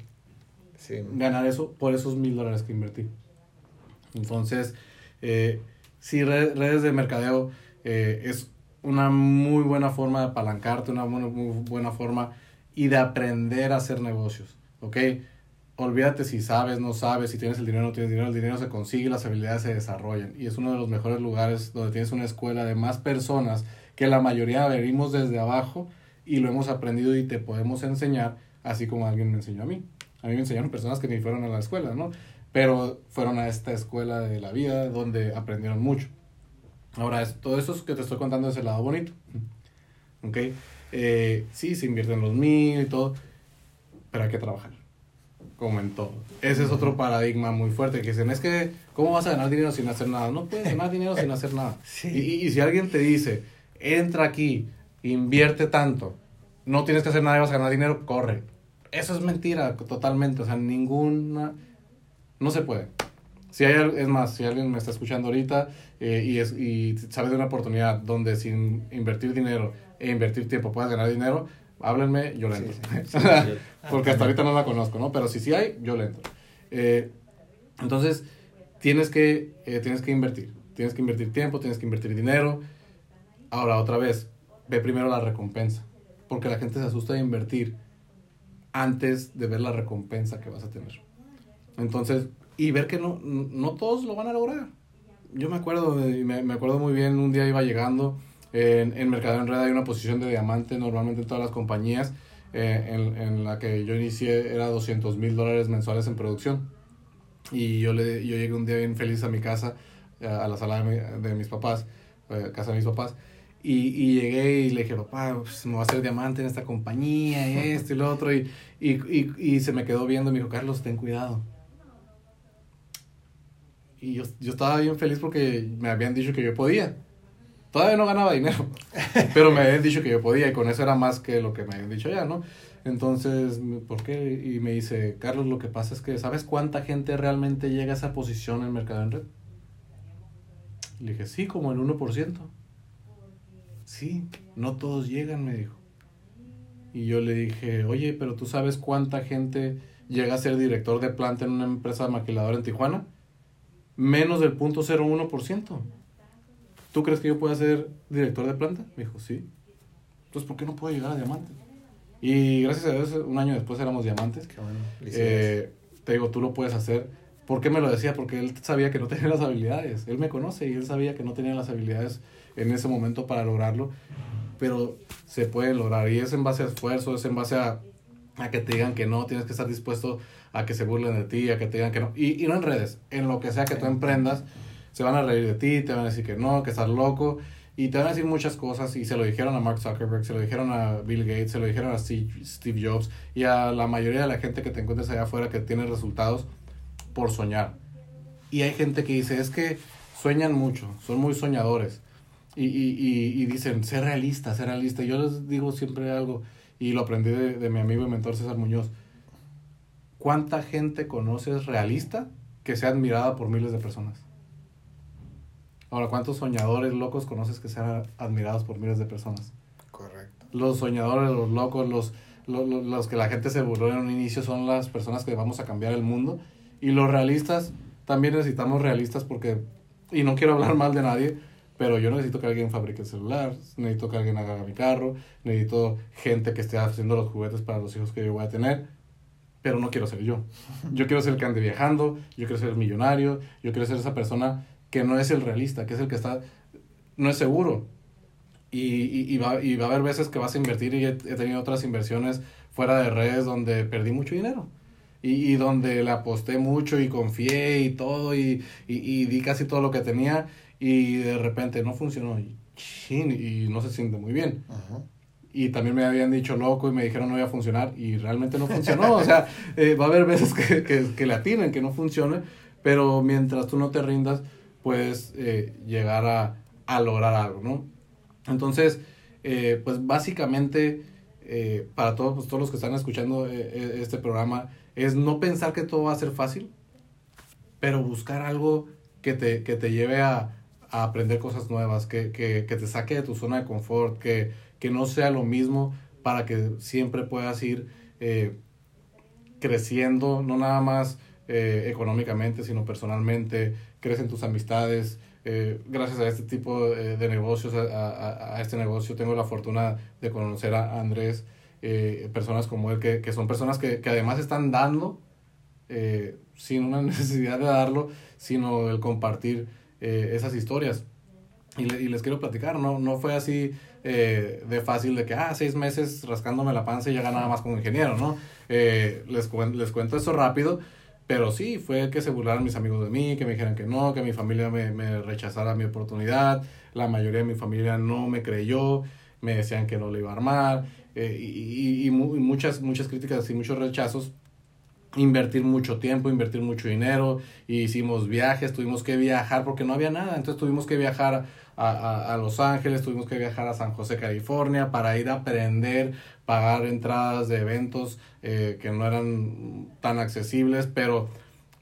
ganar eso por esos mil dólares que invertí. Entonces, eh, sí, redes de mercadeo eh, es una muy buena forma de apalancarte, una muy, muy buena forma y de aprender a hacer negocios, ¿ok? Olvídate si sabes, no sabes, si tienes el dinero, no tienes dinero, el dinero se consigue, las habilidades se desarrollan. Y es uno de los mejores lugares donde tienes una escuela de más personas que la mayoría venimos desde abajo y lo hemos aprendido y te podemos enseñar, así como alguien me enseñó a mí. A mí me enseñaron personas que ni fueron a la escuela, ¿no? Pero fueron a esta escuela de la vida donde aprendieron mucho. Ahora, todo eso que te estoy contando es el lado bonito. ¿Ok? Eh, sí, se invierten los mil y todo, pero hay que trabajar, como en todo. Ese es otro paradigma muy fuerte, que dicen, es que, ¿cómo vas a ganar dinero sin hacer nada? No puedes ganar dinero sin hacer nada. Sí. Y, y- si alguien te dice, entra aquí, invierte tanto, no tienes que hacer nada y vas a ganar dinero, corre. Eso es mentira totalmente, o sea, ninguna... No se puede. Si hay, es más, si alguien me está escuchando ahorita eh, y, es, y sabe de una oportunidad donde sin invertir dinero e invertir tiempo puedas ganar dinero, háblenme, yo le Sí, entro. sí, Porque hasta ahorita no la conozco, ¿no? Pero si sí hay, yo le entro. Eh, entonces, tienes que, eh, tienes que invertir. Tienes que invertir tiempo, tienes que invertir dinero. Ahora, otra vez, ve primero la recompensa. Porque la gente se asusta de invertir antes de ver la recompensa que vas a tener. Entonces, y ver que no, no todos lo van a lograr. Yo me acuerdo, de- me, me acuerdo muy bien, un día iba llegando, eh, en, en Mercado en Red hay una posición de diamante normalmente en todas las compañías, eh, en, en la que yo inicié era 200 mil dólares mensuales en producción. Y yo, le, yo llegué un día bien feliz a mi casa, a la sala de, mi- de mis papás, eh, casa de mis papás, y, y llegué y le dije, papá, pues, me voy a hacer diamante en esta compañía, y esto y lo otro, y, y, y, y se me quedó viendo y me dijo, Carlos, ten cuidado. Y yo, yo estaba bien feliz porque me habían dicho que yo podía. Todavía no ganaba dinero, pero me habían dicho que yo podía y con eso era más que lo que me habían dicho ya, ¿no? Entonces, ¿por qué? Y me dice, Carlos, lo que pasa es que, ¿sabes cuánta gente realmente llega a esa posición en Mercado en Red? Le dije, sí, como el 1%. Sí, no todos llegan, me dijo. Y yo le dije, oye, pero ¿tú sabes cuánta gente llega a ser director de planta en una empresa maquiladora en Tijuana? Menos del 0.01%. ¿Tú crees que yo pueda ser director de planta? Me dijo, sí. Entonces, ¿por qué no puedo llegar a diamante? Y gracias a Dios, un año después éramos diamantes. Qué bueno. Eh, te digo, tú lo puedes hacer. ¿Por qué me lo decía? Porque él sabía que no tenía las habilidades. Él me conoce y él sabía que no tenía las habilidades en ese momento para lograrlo. Pero se puede lograr. Y es en base a esfuerzo, es en base a, a que te digan que no. Tienes que estar dispuesto a que se burlen de ti, a que te digan que no. Y, y no en redes. En lo que sea que tú emprendas, se van a reír de ti, te van a decir que no, que estás loco. Y te van a decir muchas cosas. Y se lo dijeron a Mark Zuckerberg, se lo dijeron a Bill Gates, se lo dijeron a Steve, Jobs. Y a la mayoría de la gente que te encuentres allá afuera que tiene resultados por soñar. Y hay gente que dice, es que sueñan mucho, son muy soñadores. Y, y, y, y dicen, sé realista, sé realista. Yo les digo siempre algo, y lo aprendí de, de mi amigo y mentor César Muñoz. ¿Cuánta gente conoces realista que sea admirada por miles de personas? Ahora, ¿cuántos soñadores locos conoces que sean admirados por miles de personas? Correcto. Los soñadores, los locos, los, los, los- que la gente se burló en un inicio son las personas que vamos a cambiar el mundo. Y los realistas, también necesitamos realistas porque, y no quiero hablar mal de nadie, pero yo necesito que alguien fabrique el celular, necesito que alguien haga mi carro, necesito gente que esté haciendo los juguetes para los hijos que yo voy a tener, pero no quiero ser yo. Yo quiero ser el que ande viajando, yo quiero ser el millonario, yo quiero ser esa persona que no es el realista, que es el que está, no es seguro, y, y, y va, y va a haber veces que vas a invertir y he, he tenido otras inversiones fuera de redes donde perdí mucho dinero. Y, y donde le aposté mucho y confié y todo y, y, y di casi todo lo que tenía y de repente no funcionó y, chin, y no se siente muy bien. Ajá. Y también me habían dicho loco y me dijeron no iba a funcionar y realmente no funcionó. o sea, eh, va a haber veces que, que, que le atinen, que no funcione, pero mientras tú no te rindas, puedes eh, llegar a, a lograr algo, ¿no? Entonces, eh, pues básicamente, eh, para todos, pues, todos los que están escuchando este programa, es no pensar que todo va a ser fácil, pero buscar algo que te, que te lleve a, a aprender cosas nuevas, que, que, que te saque de tu zona de confort, que, que no sea lo mismo para que siempre puedas ir creciendo, no nada más económicamente, sino personalmente, crecen tus amistades. Eh, gracias a este tipo de, negocios, a, a, a, este negocio, tengo la fortuna de conocer a Andrés, eh, personas como él, que, que son personas que, que además están dando, eh, sin una necesidad de darlo, sino el compartir eh, esas historias. Y, le, y, les quiero platicar, no, no fue así eh, de fácil de que, ah, seis meses rascándome la panza y ya ganaba más como ingeniero, ¿no? Les, cuen les cuento eso rápido, pero sí, fue que se burlaran mis amigos de mí, que me dijeran que no, que mi familia me, me rechazara mi oportunidad, la mayoría de mi familia no me creyó, me decían que no lo iba a armar, eh, y, y, muchas, muchas críticas y muchos rechazos. Invertir mucho tiempo, invertir mucho dinero, hicimos viajes, tuvimos que viajar porque no había nada, entonces tuvimos que viajar a, a, Los Ángeles, tuvimos que viajar a San José, California, para ir a aprender, pagar entradas de eventos eh, que no eran tan accesibles, pero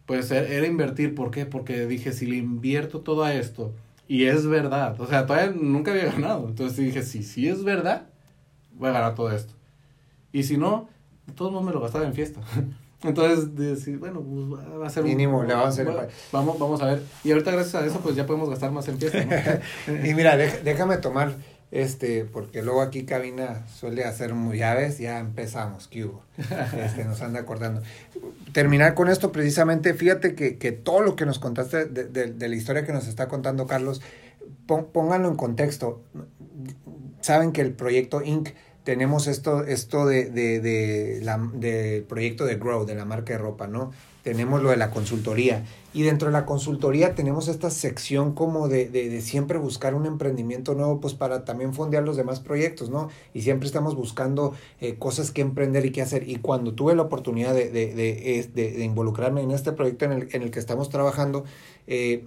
pues e, era invertir, ¿por qué? Porque dije, si le invierto todo a esto, y es verdad, o sea, todavía nunca había ganado, entonces dije, si, si es verdad, voy a ganar todo esto. Y si no, de todos modos me lo gastaba en fiesta. Entonces, decir, bueno, pues va a ser Mínimo, le vamos a hacer. vamos, vamos a ver. Y ahorita, gracias a eso, pues ya podemos gastar más en fiesta. y mira, déjame tomar, este, porque luego aquí cabina suele hacer muy llaves, ya empezamos, ¿qué hubo? Este, nos anda acordando. Terminar con esto, precisamente, fíjate que, que todo lo que nos contaste de, de, de la historia que nos está contando Carlos, pónganlo en contexto. Saben que el proyecto Inc tenemos esto, esto de, de, de la, del proyecto de Grow, de la marca de ropa, ¿no? Tenemos lo de la consultoría. Y dentro de la consultoría tenemos esta sección como de, de, siempre buscar un emprendimiento nuevo, pues para también fondear los demás proyectos, ¿no? Y siempre estamos buscando eh, cosas que emprender y qué hacer. Y cuando tuve la oportunidad de, de involucrarme en este proyecto en el, en el que estamos trabajando, eh,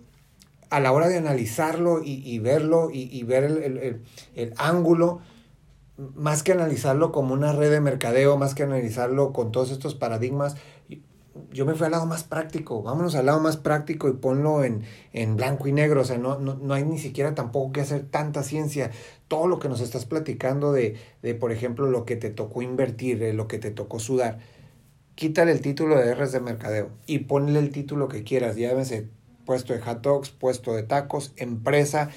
a la hora de analizarlo y, y verlo y, y ver el, el, el ángulo, más que analizarlo como una red de mercadeo, más que analizarlo con todos estos paradigmas, yo me fui al lado más práctico, vámonos al lado más práctico y ponlo en, en blanco y negro, o sea, no, no, no, hay ni siquiera tampoco que hacer tanta ciencia. Todo lo que nos estás platicando de, de por ejemplo, lo que te tocó invertir, de lo que te tocó sudar, quítale el título de R's de mercadeo y ponle el título que quieras, llámese puesto de hot dogs, puesto de tacos, empresa.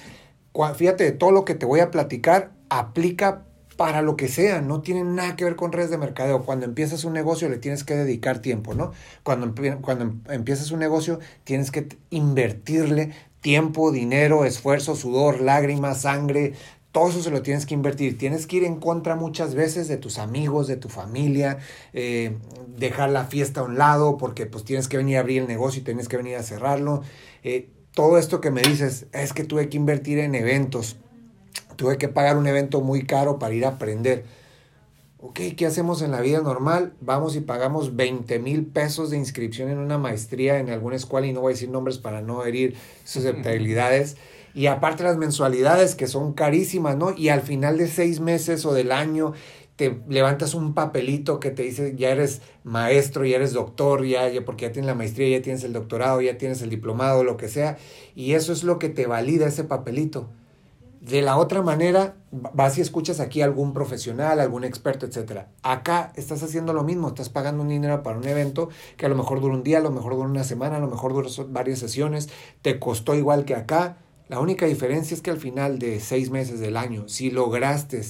Fíjate, todo lo que te voy a platicar aplica para lo que sea, no tiene nada que ver con redes de mercadeo. Cuando empiezas un negocio le tienes que dedicar tiempo, ¿no? Cuando, cuando em, empiezas un negocio tienes que invertirle tiempo, dinero, esfuerzo, sudor, lágrimas, sangre, todo eso se lo tienes que invertir. Tienes que ir en contra muchas veces de tus amigos, de tu familia, eh, dejar la fiesta a un lado porque pues tienes que venir a abrir el negocio y tienes que venir a cerrarlo. Eh, todo esto que me dices es que tuve que invertir en eventos tuve que pagar un evento muy caro para ir a aprender. Ok, ¿qué hacemos en la vida normal? Vamos y pagamos 20 mil pesos de inscripción en una maestría en alguna escuela y no voy a decir nombres para no herir susceptibilidades. Y aparte las mensualidades que son carísimas, ¿no? Y al final de seis meses o del año te levantas un papelito que te dice ya eres maestro, ya eres doctor, ya, ya porque ya tienes la maestría, ya tienes el doctorado, ya tienes el diplomado, lo que sea. Y eso es lo que te valida ese papelito. De la otra manera, vas y escuchas aquí a algún profesional, algún experto, etc. Acá estás haciendo lo mismo, estás pagando un dinero para un evento que a lo mejor dura un día, a lo mejor dura una semana, a lo mejor dura varias sesiones, te costó igual que acá. La única diferencia es que al final de seis meses del año, si lograste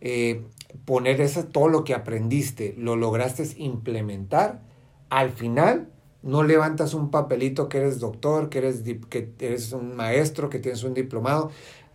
eh, poner eso, todo lo que aprendiste, lo lograste implementar, al final no levantas un papelito que eres doctor, que eres, que eres un maestro, que tienes un diplomado.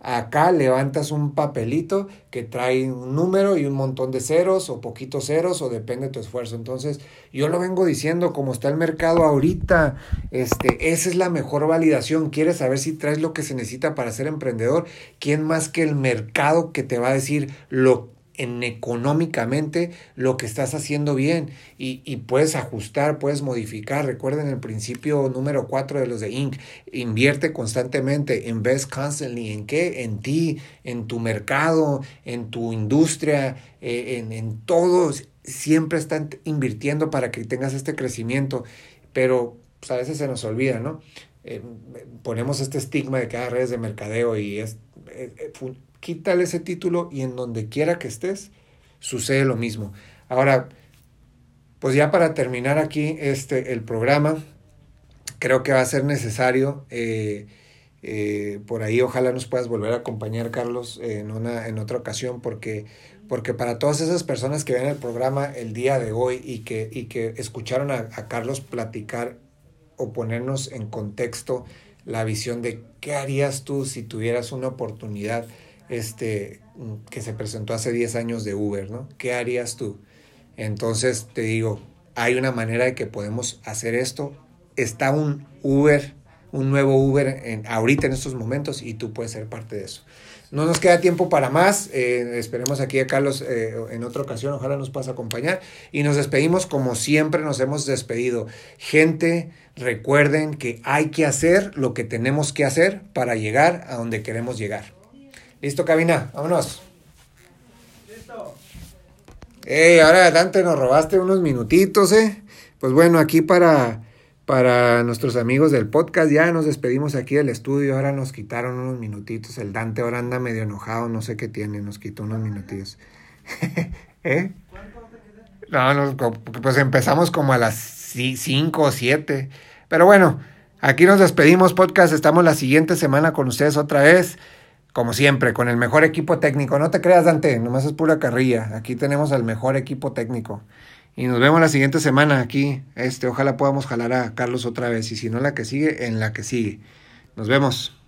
Acá levantas un papelito que trae un número y un montón de ceros o poquitos ceros o depende de tu esfuerzo. Entonces, yo lo vengo diciendo, como está el mercado ahorita, este, esa es la mejor validación. Quieres saber si traes lo que se necesita para ser emprendedor. ¿Quién más que el mercado que te va a decir lo en económicamente lo que estás haciendo bien y, puedes ajustar, puedes modificar. Recuerden el principio número cuatro de los de Inc. Invierte constantemente, invest constantly. ¿En qué? En ti, en tu mercado, en tu industria, eh, en, en todos. Siempre están invirtiendo para que tengas este crecimiento, pero pues, a veces se nos olvida, ¿no? Eh, ponemos este estigma de que hay redes de mercadeo y es, eh, quítale ese título y en donde quiera que estés, sucede lo mismo. Ahora, pues ya para terminar aquí este, el programa, creo que va a ser necesario, eh, eh, por ahí ojalá nos puedas volver a acompañar, Carlos, en, una, en otra ocasión, porque, porque para todas esas personas que ven el programa el día de hoy y que, y que escucharon a, a Carlos platicar o ponernos en contexto la visión de qué harías tú si tuvieras una oportunidad este, que se presentó hace 10 años de Uber, ¿no? ¿Qué harías tú? Entonces te digo, hay una manera de que podemos hacer esto. Está un Uber un nuevo Uber en, ahorita en estos momentos y tú puedes ser parte de eso. No nos queda tiempo para más. Eh, esperemos aquí a Carlos eh, en otra ocasión. Ojalá nos puedas acompañar. Y nos despedimos como siempre nos hemos despedido. Gente, recuerden que hay que hacer lo que tenemos que hacer para llegar a donde queremos llegar. ¿Listo, cabina? Vámonos. Listo. Hey, ahora adelante nos robaste unos minutitos, ¿eh? Pues bueno, aquí para para nuestros amigos del podcast, ya nos despedimos aquí del estudio, ahora nos quitaron unos minutitos, el Dante ahora anda medio enojado, no sé qué tiene, nos quitó unos minutitos. ¿Eh? No, no, pues empezamos como a las 5 o 7, pero bueno, aquí nos despedimos podcast, estamos la siguiente semana con ustedes otra vez. Como siempre, con el mejor equipo técnico. No te creas, Dante, nomás es pura carrilla. Aquí tenemos al mejor equipo técnico. Y nos vemos la siguiente semana aquí. Este, ojalá podamos jalar a Carlos otra vez. Y si no, la que sigue, en la que sigue. Nos vemos.